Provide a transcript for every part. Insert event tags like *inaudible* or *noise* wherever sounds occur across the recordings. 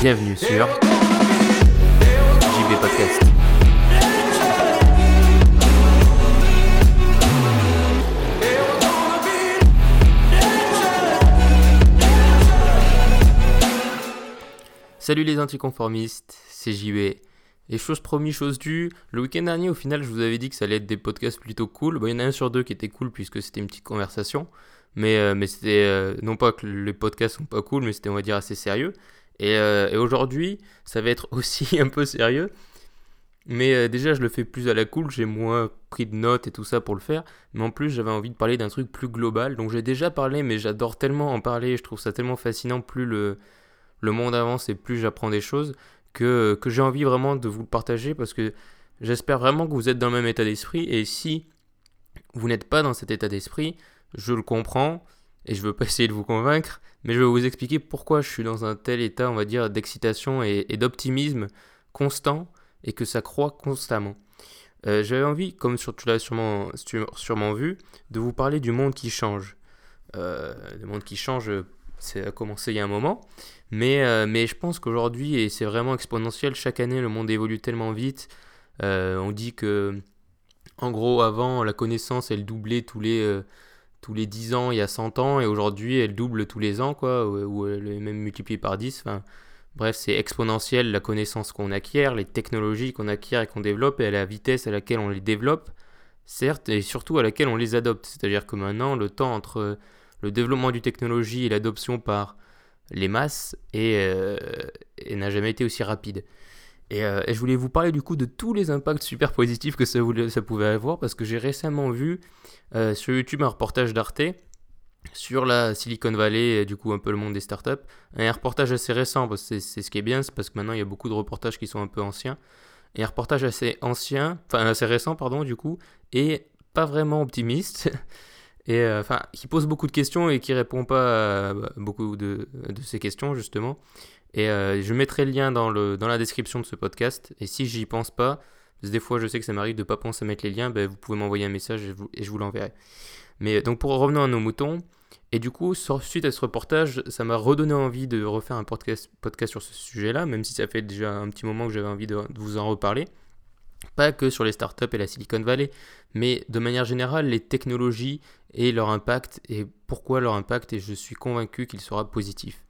Bienvenue sur JB Podcast. Salut les anticonformistes, c'est JB. Et chose promis, chose due, le week-end dernier, au final, je vous avais dit que ça allait être des podcasts plutôt cool. Bon, il y en a un sur deux qui était cool puisque c'était une petite conversation. Mais, euh, mais c'était euh, non pas que les podcasts sont pas cool, mais c'était, on va dire, assez sérieux. Et, euh, aujourd'hui, ça va être *laughs* aussi un peu sérieux. Mais déjà, je le fais plus à la cool, j'ai moins pris de notes et tout ça pour le faire. Mais en plus, j'avais envie de parler d'un truc plus global. Donc j'ai déjà parlé, mais j'adore tellement en parler, je trouve ça tellement fascinant. Plus le, le monde avance et plus j'apprends des choses que, j'ai envie vraiment de vous le partager parce que j'espère vraiment que vous êtes dans le même état d'esprit. Et si vous n'êtes pas dans cet état d'esprit, je le comprends et je veux pas *laughs* essayer de vous convaincre, mais je vais vous expliquer pourquoi je suis dans un tel état, on va dire, d'excitation et, d'optimisme constant et que ça croît constamment. Euh, J'avais envie, comme sur, tu l'as sûrement, sûrement vu, de vous parler du monde qui change. Euh, le monde qui change, ça a commencé il y a un moment, mais, euh, mais je pense qu'aujourd'hui, et c'est vraiment exponentiel, chaque année le monde évolue tellement vite. Euh, on dit que, en gros, avant, la connaissance, elle doublait tous les, euh, tous les 10 ans, il y a 100 ans, et aujourd'hui, elle double tous les ans, quoi, ou, elle est même multipliée par 10. Enfin, bref, c'est exponentiel la connaissance qu'on acquiert, les technologies qu'on acquiert et qu'on développe, et à la vitesse à laquelle on les développe, certes, et surtout à laquelle on les adopte. C'est-à-dire que maintenant, le temps entre le développement du technologie et l'adoption par les masses et, euh, et n'a jamais été aussi rapide. Et, euh, et je voulais vous parler du coup de tous les impacts super positifs que ça, voulait- ça pouvait avoir parce que j'ai récemment vu euh, sur YouTube un reportage d'Arte sur la Silicon Valley, et du coup un peu le monde des startups. Un reportage assez récent, c'est ce qui est bien, c'est parce que maintenant il y a beaucoup de reportages qui sont un peu anciens. Et un reportage assez ancien, enfin assez récent pardon du coup, et pas vraiment optimiste. *laughs* Et euh, enfin, qui pose beaucoup de questions et qui répond pas à bah, beaucoup de, ces questions justement. Et euh, je mettrai le lien dans, le, dans la description de ce podcast. Et si j'y pense pas, parce que des fois je sais que ça m'arrive de pas penser à mettre les liens, ben, vous pouvez m'envoyer un message et, je vous l'enverrai. Mais euh, donc pour revenir à nos moutons, et du coup, suite à ce reportage, ça m'a redonné envie de refaire un podcast, podcast sur ce sujet-là, même si ça fait déjà un petit moment que j'avais envie de vous en reparler. Pas que sur les startups et la Silicon Valley, mais de manière générale, les technologies et leur impact, et pourquoi leur impact, et je suis convaincu qu'il sera positif.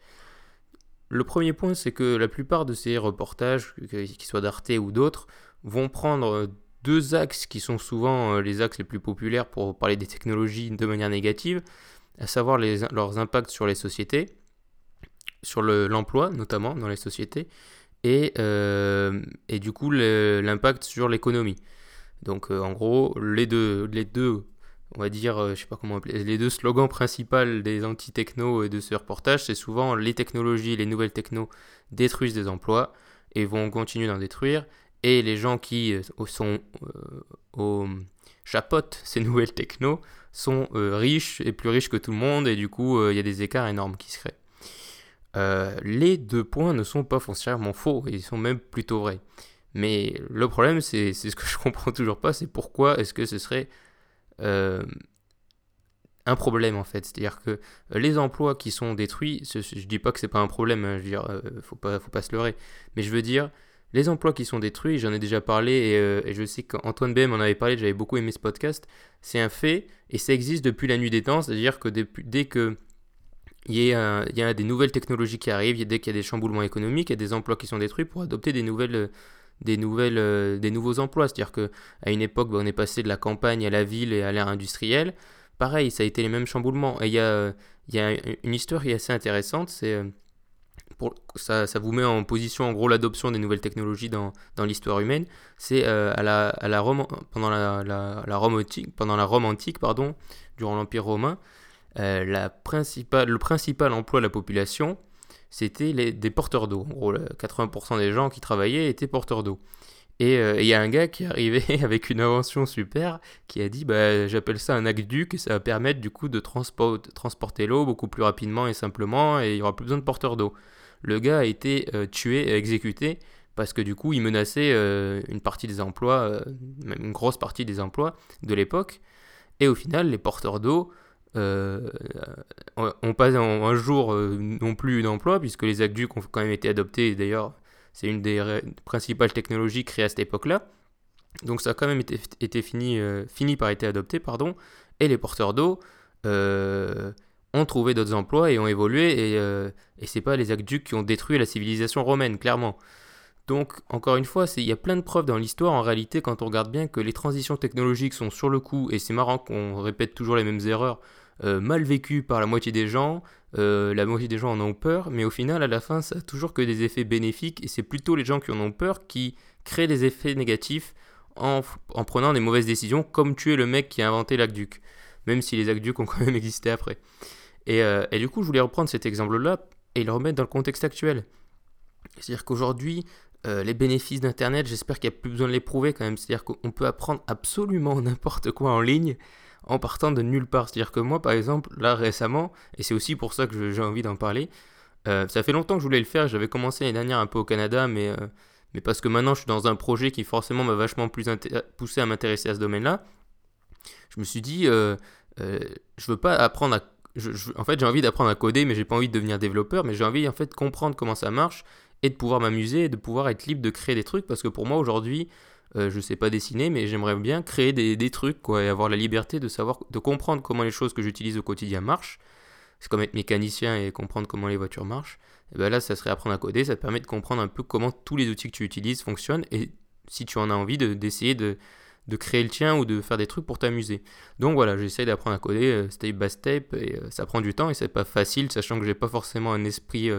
Le premier point, c'est que la plupart de ces reportages, qu'ils soient d'Arte ou d'autres, vont prendre euh, deux axes qui sont souvent euh, les axes les plus populaires pour parler des technologies de manière négative, à savoir leurs impacts sur les sociétés, sur le- l'emploi notamment dans les sociétés, et, euh, et du coup l'impact sur l'économie. Donc euh, en gros, les deux, les deux, on va dire, euh, je sais pas comment appeler, les deux slogans principaux des anti-techno et de ce reportage, c'est souvent les technologies, les nouvelles techno détruisent des emplois et vont continuer d'en détruire, et les gens qui sont au chapotent ces *laughs* nouvelles techno sont riches et plus riches que tout le monde, et du coup il y a des écarts énormes qui se créent. Euh, les deux points ne sont pas foncièrement faux, ils sont même plutôt vrais. Mais le problème, c'est ce que *laughs* je comprends toujours pas, c'est pourquoi est-ce que ce serait euh, un problème en fait? C'est-à-dire que euh, les emplois qui sont détruits, je dis pas que c'est pas un problème, hein, je veux dire, faut pas, se leurrer, mais je veux dire, les emplois qui sont détruits, j'en ai déjà parlé et, je sais qu'Antoine BM en avait parlé, j'avais beaucoup aimé ce podcast, c'est un fait et ça existe depuis la nuit des temps, c'est-à-dire que dès que il y, a, des nouvelles technologies qui arrivent, dès qu'il y a des chamboulements économiques, il y a des emplois qui sont détruits pour adopter des nouvelles, des nouvelles, euh, des nouveaux emplois. C'est-à-dire que à une époque, bah, on est passé de la campagne à la ville et à l'ère industrielle. Pareil, ça a été les mêmes chamboulements. Et il y a, une histoire qui est assez intéressante. Euh, ça, vous met en position, en gros, l'adoption des nouvelles technologies dans, l'histoire humaine. C'est euh, à la, Rome, pendant la, la, la Rome antique, pendant la Rome antique, pardon, durant l'Empire romain. Euh, le principal emploi de la population, c'était des porteurs d'eau. En gros, le 80% des gens qui travaillaient étaient porteurs d'eau. Et euh, il y a un gars qui est arrivé *laughs* avec une invention super qui a dit bah, j'appelle ça un aqueduc et ça va permettre du coup de transport- transporter l'eau beaucoup plus rapidement et simplement et il n'y aura plus besoin de porteurs d'eau. Le gars a été euh, tué et exécuté parce que du coup, ils menaçaient euh, une partie des emplois, même une grosse partie des emplois de l'époque. Et au final, les porteurs d'eau euh, ont pas un, un jour euh, non plus d'emploi, puisque les aqueducs ont quand même été adoptés. D'ailleurs, c'est une des principales technologies créées à cette époque-là. Donc ça a quand même été, fini, euh, fini par être adopté, pardon. Et les porteurs d'eau euh, ont trouvé d'autres emplois et ont évolué. Et, euh, et c'est pas les aqueducs qui ont détruit la civilisation romaine, clairement. Donc, encore une fois, il y a plein de preuves dans l'histoire, en réalité, quand on regarde bien, que les transitions technologiques sont sur le coup, et c'est marrant qu'on répète toujours les mêmes erreurs, euh, mal vécues par la moitié des gens, euh, la moitié des gens en ont peur, mais au final, à la fin, ça a toujours que des effets bénéfiques, et c'est plutôt les gens qui en ont peur qui créent des effets négatifs en, prenant des mauvaises décisions, comme tuer le mec qui a inventé l'aqueduc, même si les aqueducs ont *laughs* quand même existé après. Euh, et du coup, je voulais reprendre cet exemple-là et le remettre dans le contexte actuel. C'est-à-dire qu'aujourd'hui, euh, les bénéfices d'Internet, j'espère qu'il n'y a plus besoin de les prouver quand même. C'est-à-dire qu'on peut apprendre absolument *laughs* n'importe quoi en ligne en partant de nulle part. C'est-à-dire que moi, par exemple, là récemment, et c'est aussi pour ça que j'ai envie d'en parler, euh, ça fait longtemps que je voulais le faire. J'avais commencé l'année dernière un peu au Canada, mais, euh, mais parce que maintenant je suis dans un projet qui forcément m'a vachement plus poussé à m'intéresser à ce domaine-là. Je me suis dit, euh, je veux pas apprendre à. en fait, j'ai envie d'apprendre à coder, mais j'ai pas envie de devenir développeur, mais j'ai envie en fait de comprendre comment ça marche et de pouvoir m'amuser et de pouvoir être libre de créer des trucs parce que pour moi aujourd'hui, euh, je sais pas dessiner, mais j'aimerais bien créer des, trucs et avoir la liberté de savoir, de comprendre comment les choses que j'utilise au quotidien marchent. C'est comme être mécanicien et comprendre comment les voitures marchent. Et ben là, ça serait apprendre à coder, ça te permet de comprendre un peu comment tous les outils que tu utilises fonctionnent et si tu en as envie de- d'essayer de, créer le tien ou de faire des trucs pour t'amuser. Donc voilà, j'essaie d'apprendre à coder euh, step by step et euh, ça prend du temps et c'est pas facile, sachant que j'ai pas forcément un esprit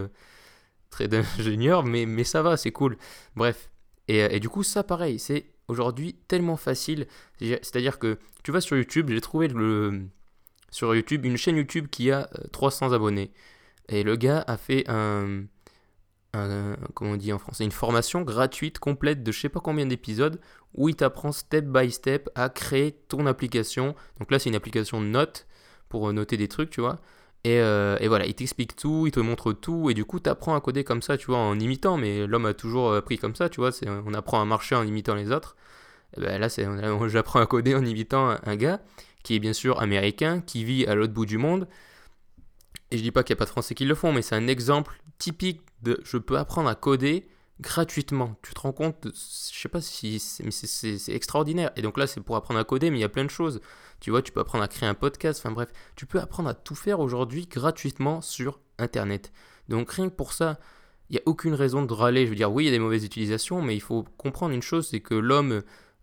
euh, très d'ingénieur, mais, ça va, c'est cool. Bref. Et, euh, et du coup, ça pareil, c'est aujourd'hui tellement facile. C'est- C'est-à-dire que tu vas sur YouTube, j'ai trouvé le, sur YouTube une chaîne YouTube qui a euh, 300 abonnés. Et le gars a fait un, un- comment on dit en français, une formation gratuite, complète de je sais pas combien d'épisodes, où il t'apprend step by step à créer ton application. Donc là, c'est une application de notes pour euh, noter des trucs, tu vois. Et, euh, et voilà, il t'explique tout, il te montre tout, et du coup, tu apprends à coder comme ça, tu vois, en imitant. Mais l'homme a toujours appris comme ça, tu vois. On apprend à marcher en imitant les autres. Et ben là, *laughs* j'apprends à coder en imitant un, gars qui est bien sûr américain, qui vit à l'autre bout du monde. Et je dis pas qu'il n'y a pas de Français qui le font, mais c'est un exemple typique de je peux apprendre à coder gratuitement. Tu te rends compte, je sais pas si c'est extraordinaire. Et donc là, c'est pour apprendre à coder, mais il y a plein de choses. Tu vois, tu peux apprendre à créer un podcast, enfin bref, tu peux apprendre à tout faire aujourd'hui gratuitement sur Internet. Donc rien que pour ça, il n'y a aucune raison de râler. Je veux dire, oui, il y a des mauvaises utilisations, mais il faut comprendre une chose, c'est que l'homme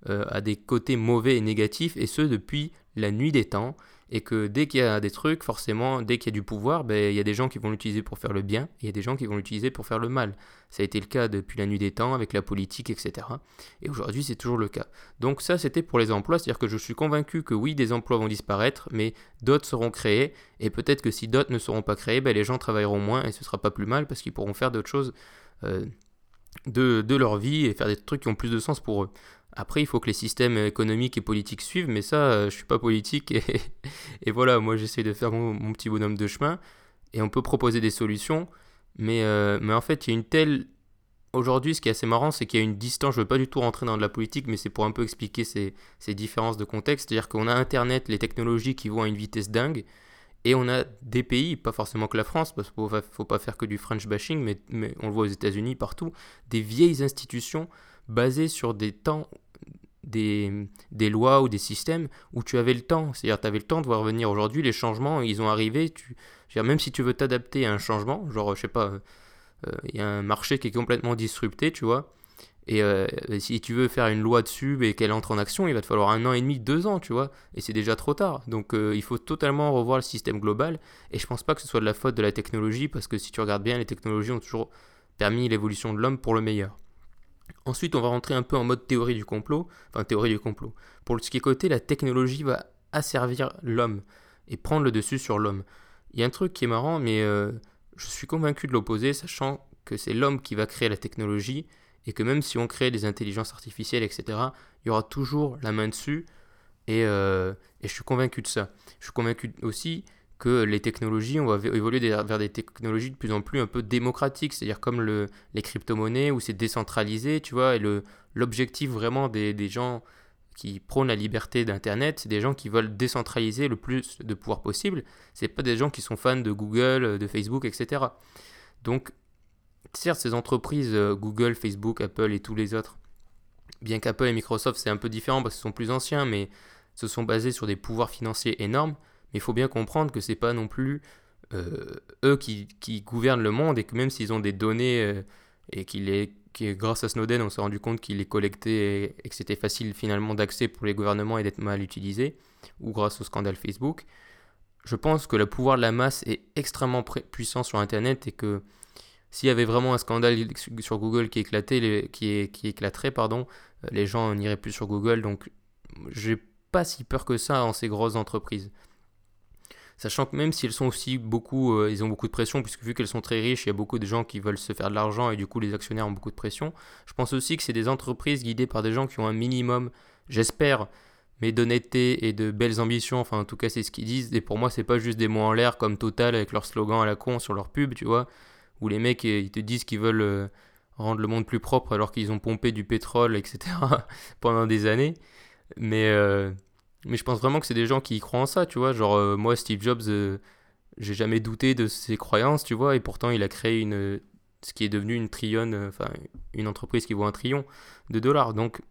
euh, a des côtés mauvais et négatifs, et ce depuis la nuit des temps. Et que dès qu'il y a des trucs, forcément, dès qu'il y a du pouvoir, ben, il y a des gens qui vont l'utiliser pour faire le bien, et il y a des gens qui vont l'utiliser pour faire le mal. Ça a été le cas depuis la nuit des temps, avec la politique, etc. Et aujourd'hui, c'est toujours le cas. Donc ça, c'était pour les emplois, c'est-à-dire que je suis convaincu que oui, des emplois vont disparaître, mais d'autres seront créés, et peut-être que si d'autres ne seront pas créés, ben, les gens travailleront moins, et ce sera pas plus mal, parce qu'ils pourront faire d'autres choses euh, de, de leur vie, et faire des trucs qui ont plus de sens pour eux. Après, il faut que les systèmes économiques et politiques suivent, mais ça, euh, je suis pas politique, et, *laughs* voilà, moi j'essaie de faire mon, petit bonhomme de chemin, et on peut proposer des solutions, mais, euh, mais en fait, il y a une telle Aujourd'hui, ce qui est assez marrant, c'est qu'il y a une distance. Je veux pas du tout rentrer dans de la politique, mais c'est pour un peu expliquer ces, ces différences de contexte. C'est-à-dire qu'on a Internet, les technologies qui vont à une vitesse dingue, et on a des pays, pas forcément que la France, parce qu'il ne faut pas faire que du French bashing, mais, mais on le voit aux États-Unis, partout, des vieilles institutions basées sur des temps, des, lois ou des systèmes où tu avais le temps. C'est-à-dire tu avais le temps de voir venir aujourd'hui les changements, ils ont arrivé. Tu, même si tu veux t'adapter à un changement, genre, je sais pas euh, il y a un marché qui est complètement disrupté, tu vois. Et euh, si tu veux faire une loi dessus et qu'elle entre en action, il va te falloir un an et demi, deux ans, tu vois. Et c'est déjà trop tard. Donc euh, il faut totalement revoir le système global. Et je pense pas que ce soit de la faute de la technologie, parce que si tu regardes bien, les technologies ont toujours permis l'évolution de l'homme pour le meilleur. Ensuite, on va rentrer un peu en mode théorie du complot. Enfin, théorie du complot. Pour ce qui est côté, la technologie va asservir l'homme et prendre le dessus sur l'homme. Il y a un truc qui est marrant, mais euh, je suis convaincu de l'opposé, sachant que c'est l'homme qui va créer la technologie et que même si on crée des intelligences artificielles, etc., il y aura toujours la main dessus euh, et je suis convaincu de ça. Je suis convaincu aussi que les technologies, on va évoluer vers des technologies de plus en plus un peu démocratiques, c'est-à-dire comme le, les crypto-monnaies où c'est décentralisé, tu vois, et l'objectif vraiment des, des gens qui prônent la liberté d'Internet, c'est des gens qui veulent décentraliser le plus de pouvoir possible, c'est pas des gens qui sont fans de Google, de Facebook, etc. Donc, certes, ces entreprises, euh, Google, Facebook, Apple et tous les autres, bien qu'Apple et Microsoft, c'est un peu différent parce qu'ils sont plus anciens, mais se sont basés sur des pouvoirs financiers énormes. Il faut bien comprendre que c'est pas non plus euh, eux qui, gouvernent le monde et que même s'ils ont des données euh, et qu'il est grâce à Snowden, on s'est rendu compte qu'ils les collectaient et, que c'était facile finalement d'accès pour les gouvernements et d'être mal utilisé, ou grâce au scandale Facebook. Je pense que le pouvoir de la masse est extrêmement puissant sur Internet et que s'il y avait vraiment un scandale sur Google qui éclatait, qui éclaterait, pardon, euh, les gens n'iraient plus sur Google. Donc, j'ai pas si peur que ça en ces grosses entreprises. Sachant que même si elles sont aussi beaucoup, euh, ils ont beaucoup de pression, puisque vu qu'elles sont très riches, il y a beaucoup de gens qui veulent se faire de l'argent et du coup les actionnaires ont beaucoup de pression. Je pense aussi que c'est des entreprises guidées par des gens qui ont un minimum, j'espère, mais d'honnêteté et de belles ambitions. Enfin, en tout cas, c'est ce qu'ils disent. Et pour moi, c'est pas juste des mots en l'air comme Total avec leur slogan à la con sur leur pub, tu vois, où les mecs ils te disent qu'ils veulent euh, rendre le monde plus propre alors qu'ils ont pompé du pétrole, etc. *laughs* pendant des années. Mais euh, mais je pense vraiment que c'est des gens qui croient en ça, tu vois. Genre, euh, moi, Steve Jobs, euh, j'ai jamais douté de ses croyances, tu vois, et pourtant, il a créé une, ce qui est devenu une trillionne, euh, enfin, une entreprise qui vaut un trillion de dollars. Donc,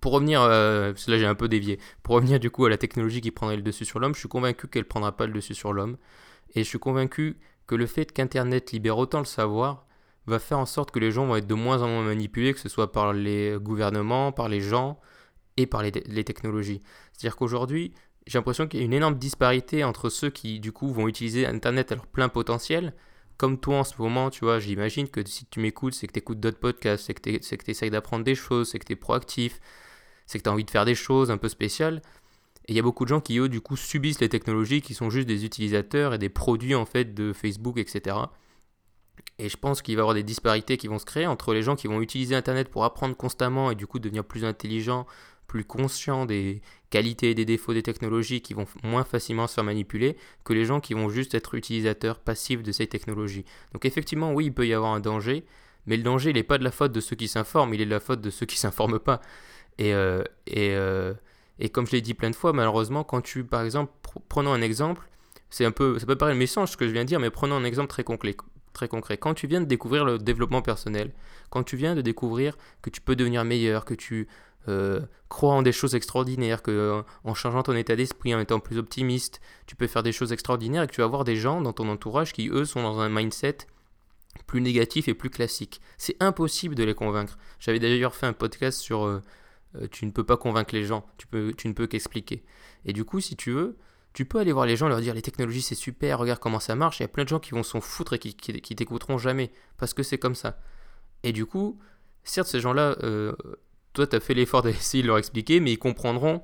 pour revenir, là, j'ai un peu dévié, pour revenir du coup à la technologie qui prendrait le dessus sur l'homme, je suis convaincu qu'elle prendra pas le dessus sur l'homme. Et je suis convaincu que le fait qu'Internet libère autant le savoir va faire en sorte que les gens vont être de moins en moins manipulés, que ce soit par les gouvernements, par les gens et par les, technologies. C'est-à-dire qu'aujourd'hui, j'ai l'impression qu'il y a une énorme disparité entre ceux qui, du coup, vont utiliser Internet à leur plein potentiel. Comme toi en ce moment, tu vois, j'imagine que si tu m'écoutes, c'est que tu écoutes d'autres podcasts, c'est que tu essayes d'apprendre des choses, c'est que tu es proactif, c'est que tu as envie de faire des choses un peu spéciales. Et il y a beaucoup de gens qui, eux, du coup, subissent les technologies, qui sont juste des utilisateurs et des produits, en fait, de Facebook, etc. Et je pense qu'il va y avoir des disparités qui vont se créer entre les gens qui vont utiliser Internet pour apprendre constamment et du coup devenir plus intelligents, plus conscients des qualités et des défauts des technologies qui vont moins facilement se faire manipuler que les gens qui vont juste être utilisateurs passifs de ces technologies. Donc effectivement, oui, il peut y avoir un danger, mais le danger, il n'est pas de la faute de ceux qui s'informent, il est de la faute de ceux qui *laughs* s'informent pas. Et, euh, et, euh, et comme je l'ai dit plein de fois, malheureusement, quand tu, par exemple, pr- prenons un exemple, c'est un peu, ça peut paraître méchant ce que je viens de dire, mais prenons un exemple très concret. Très concret. Quand tu viens de découvrir le développement personnel, quand tu viens de découvrir que tu peux devenir meilleur, que tu euh, crois en des choses extraordinaires, que euh, en changeant ton état d'esprit, en étant plus optimiste, tu peux faire des choses extraordinaires et que tu vas avoir des gens dans ton entourage qui, eux, sont dans un mindset plus négatif et plus classique. C'est impossible de les convaincre. J'avais d'ailleurs fait un podcast sur euh, euh, tu ne peux pas convaincre les gens, tu, peux, tu ne peux qu'expliquer. Et du coup, si tu veux, tu peux aller voir les gens, leur dire les technologies c'est super, regarde comment ça marche. Il y a plein de gens qui vont s'en foutre et qui, qui, t'écouteront jamais parce que c'est comme ça. Et du coup, certes, ces gens-là, toi, tu as fait l'effort d'essayer de leur expliquer, mais ils comprendront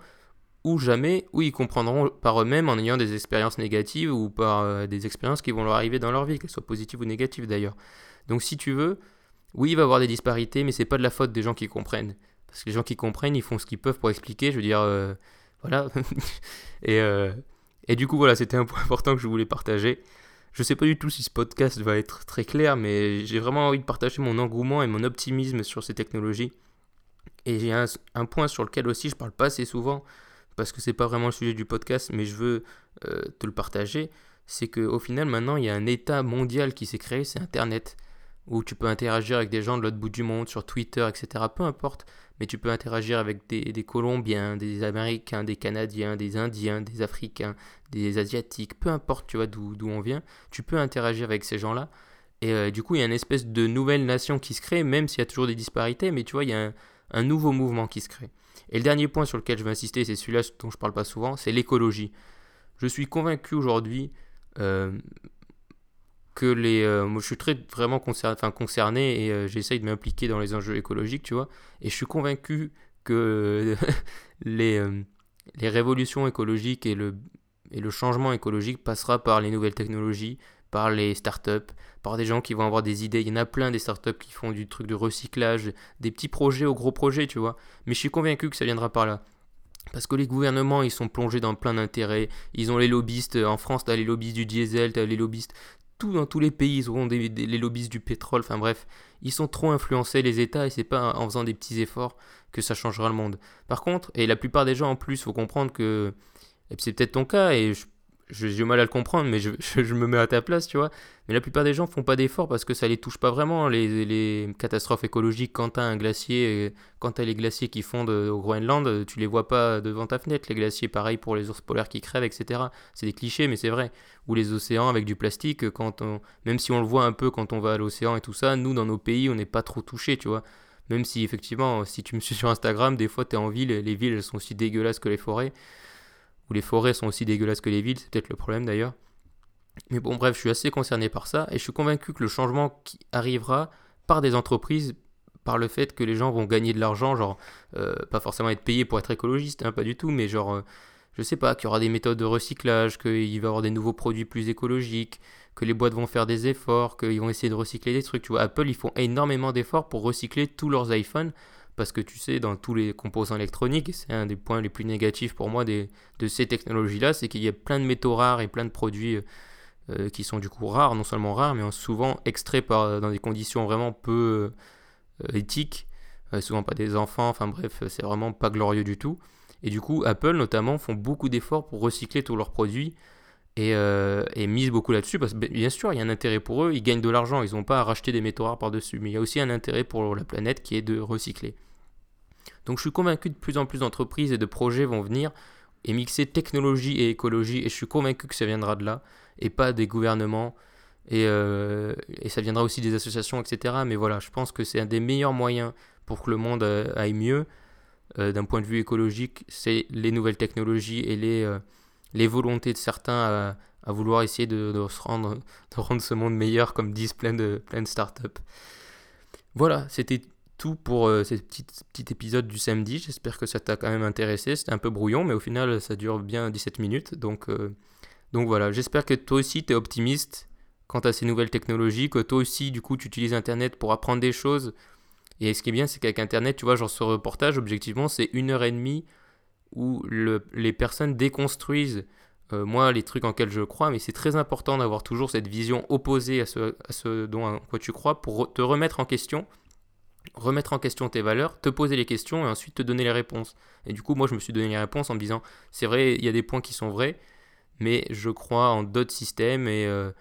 ou jamais, ou ils comprendront par eux-mêmes en ayant des expériences négatives ou par euh, des expériences qui vont leur arriver dans leur vie, qu'elles soient positives ou négatives d'ailleurs. Donc si tu veux, oui, il va y avoir des disparités, mais c'est pas de la faute des gens qui comprennent. Parce que les gens qui comprennent, ils font ce qu'ils peuvent pour expliquer. Je veux dire, euh, voilà. *laughs* et, euh, et du coup, voilà, c'était un point *laughs* important que je voulais partager. Je sais pas du tout si ce podcast va être très clair, mais j'ai vraiment envie de partager mon engouement et mon optimisme sur ces technologies. Et j'ai un, un point sur lequel aussi je parle pas assez souvent, parce que c'est pas vraiment le sujet du podcast, mais je veux euh, te le partager. C'est qu'au final, maintenant, il y a un état mondial qui s'est créé, c'est Internet, où tu peux interagir avec des gens de l'autre bout du monde, sur Twitter, etc. Peu importe, mais tu peux interagir avec des, Colombiens, des Américains, des Canadiens, des Indiens, des Africains, des Asiatiques, peu importe, tu vois, d'où d'où on vient, tu peux interagir avec ces gens-là. Et euh, du coup, il y a une espèce de nouvelle nation qui se crée, même s'il y a toujours des disparités, mais tu vois, il y a un, un nouveau mouvement qui se crée. Et le dernier point sur lequel je veux insister, c'est celui-là dont je parle pas souvent, c'est l'écologie. Je suis convaincu aujourd'hui euh, que les. euh, je suis très vraiment concerné, enfin, concerné et euh, j'essaye de m'impliquer dans les enjeux écologiques, tu vois. Et je suis convaincu que *laughs* les, euh, les révolutions écologiques et le, et le changement écologique passera par les nouvelles technologies, par les startups, des gens qui vont avoir des idées. Il y en a plein des startups qui font du truc de recyclage, des petits projets aux gros projets, tu vois. Mais je suis convaincu que ça viendra par là. Parce que les gouvernements, ils sont plongés dans plein d'intérêts. Ils ont les lobbyistes. En France, t'as les lobbyistes du diesel, t'as les lobbyistes. Tout dans tous les pays, ils auront des, les lobbyistes du pétrole. Enfin bref, ils sont trop influencés, les États, et c'est pas en faisant des petits efforts que ça changera le monde. Par contre, et la plupart des gens en plus, faut comprendre que. C'est peut-être ton cas, et je- j'ai du mal à le comprendre, mais *laughs* je, je- me mets à ta place, tu vois. Mais la plupart des gens font pas d'efforts parce que ça les touche pas vraiment, les, les catastrophes écologiques. Quand t'as un glacier, euh, quand t'as les glaciers qui fondent euh, au Groenland, euh, tu les vois pas devant ta fenêtre. Les glaciers, pareil pour les ours polaires qui crèvent, etc. C'est des clichés, mais c'est vrai. Ou les océans avec du plastique, quand on, même si on le voit un peu quand on va à l'océan et tout ça, nous dans nos pays, on n'est pas trop touchés, tu vois. Même si effectivement, si tu me suis sur Instagram, des fois t'es en ville, les villes elles sont aussi dégueulasses que les forêts. Ou les forêts sont aussi dégueulasses que les villes, c'est peut-être le problème d'ailleurs. Mais bon, bref, je suis assez concerné par ça et je suis convaincu que le changement qui arrivera par des entreprises, par le fait que les gens vont gagner de l'argent, genre, euh, pas forcément être payés pour être écologiste, hein, pas du tout, mais genre, euh, je sais pas, qu'il y aura des méthodes de recyclage, qu'il va y avoir des nouveaux produits plus écologiques, que les boîtes vont faire des efforts, qu'ils vont essayer de recycler des trucs. Tu vois, Apple, ils font énormément d'efforts pour recycler tous leurs iPhones, parce que tu sais, dans tous les composants électroniques, c'est un des points les plus négatifs pour moi des, de ces technologies-là, c'est qu'il y a plein de métaux rares et plein de produits euh, euh, qui sont du coup rares, non seulement rares, mais souvent extraits par, dans des conditions vraiment peu euh, éthiques, euh, souvent pas des enfants, enfin bref, c'est vraiment pas glorieux du tout. Et du coup, Apple notamment font beaucoup d'efforts pour recycler tous leurs produits et, euh, et misent beaucoup là-dessus parce que ben, bien sûr, il y a un intérêt pour eux, ils gagnent de l'argent, ils n'ont pas à racheter des métaux rares par-dessus, mais il y a aussi un intérêt pour la planète qui est de recycler. Donc je suis convaincu que de plus en plus d'entreprises et de projets vont venir et mixer technologie et écologie, et je suis convaincu que ça viendra de là, et pas des gouvernements, et, euh, et ça viendra aussi des associations, etc. Mais voilà, je pense que c'est un des meilleurs moyens pour que le monde euh, aille mieux, euh, d'un point de vue écologique, c'est les nouvelles technologies et les, les volontés de certains à, à vouloir essayer de, de se rendre, de rendre ce monde meilleur, comme disent plein de, plein de startups. Voilà, c'était tout pour euh, ce petit, épisode du samedi. J'espère que ça t'a quand même intéressé. C'était un peu brouillon, mais au final, ça dure bien 17 minutes. Donc, euh, donc voilà, j'espère que toi aussi, tu es optimiste quant à ces nouvelles technologies, que toi aussi, du coup, tu utilises Internet pour apprendre des choses. Et ce qui est bien, c'est qu'avec Internet, tu vois, genre ce reportage, objectivement, c'est une heure et demie où le- les personnes déconstruisent, euh, moi, les trucs en lesquels je crois, mais c'est très important d'avoir toujours cette vision opposée à ce, dont quoi tu crois pour te remettre en question remettre en question tes valeurs, te poser les questions et ensuite te donner les réponses. Et du coup, moi, je me suis donné les réponses en me disant, c'est vrai, il y a des points qui sont vrais, mais je crois en d'autres systèmes et, euh,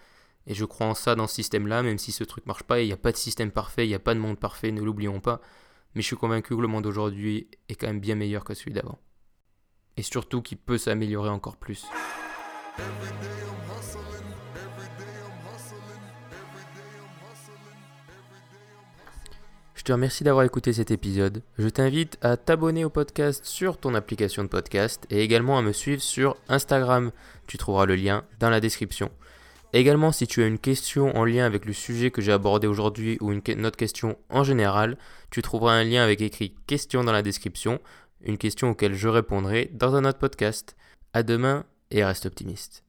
et je crois en ça dans ce système-là, même si ce truc marche pas. Il n'y a pas de système parfait, il n'y a pas de monde parfait, ne l'oublions pas. Mais je suis convaincu que le monde d'aujourd'hui est quand même bien meilleur que celui d'avant. Et surtout qu'il peut s'améliorer encore plus. Je te remercie d'avoir écouté cet épisode. Je t'invite à t'abonner au podcast sur ton application de podcast et également à me suivre sur Instagram. Tu trouveras le lien dans la description. Également, si tu as une question en lien avec le sujet que j'ai abordé aujourd'hui ou une, autre question en général, tu trouveras un lien avec écrit question dans la description, une question auquel je répondrai dans un autre podcast. À demain et reste optimiste.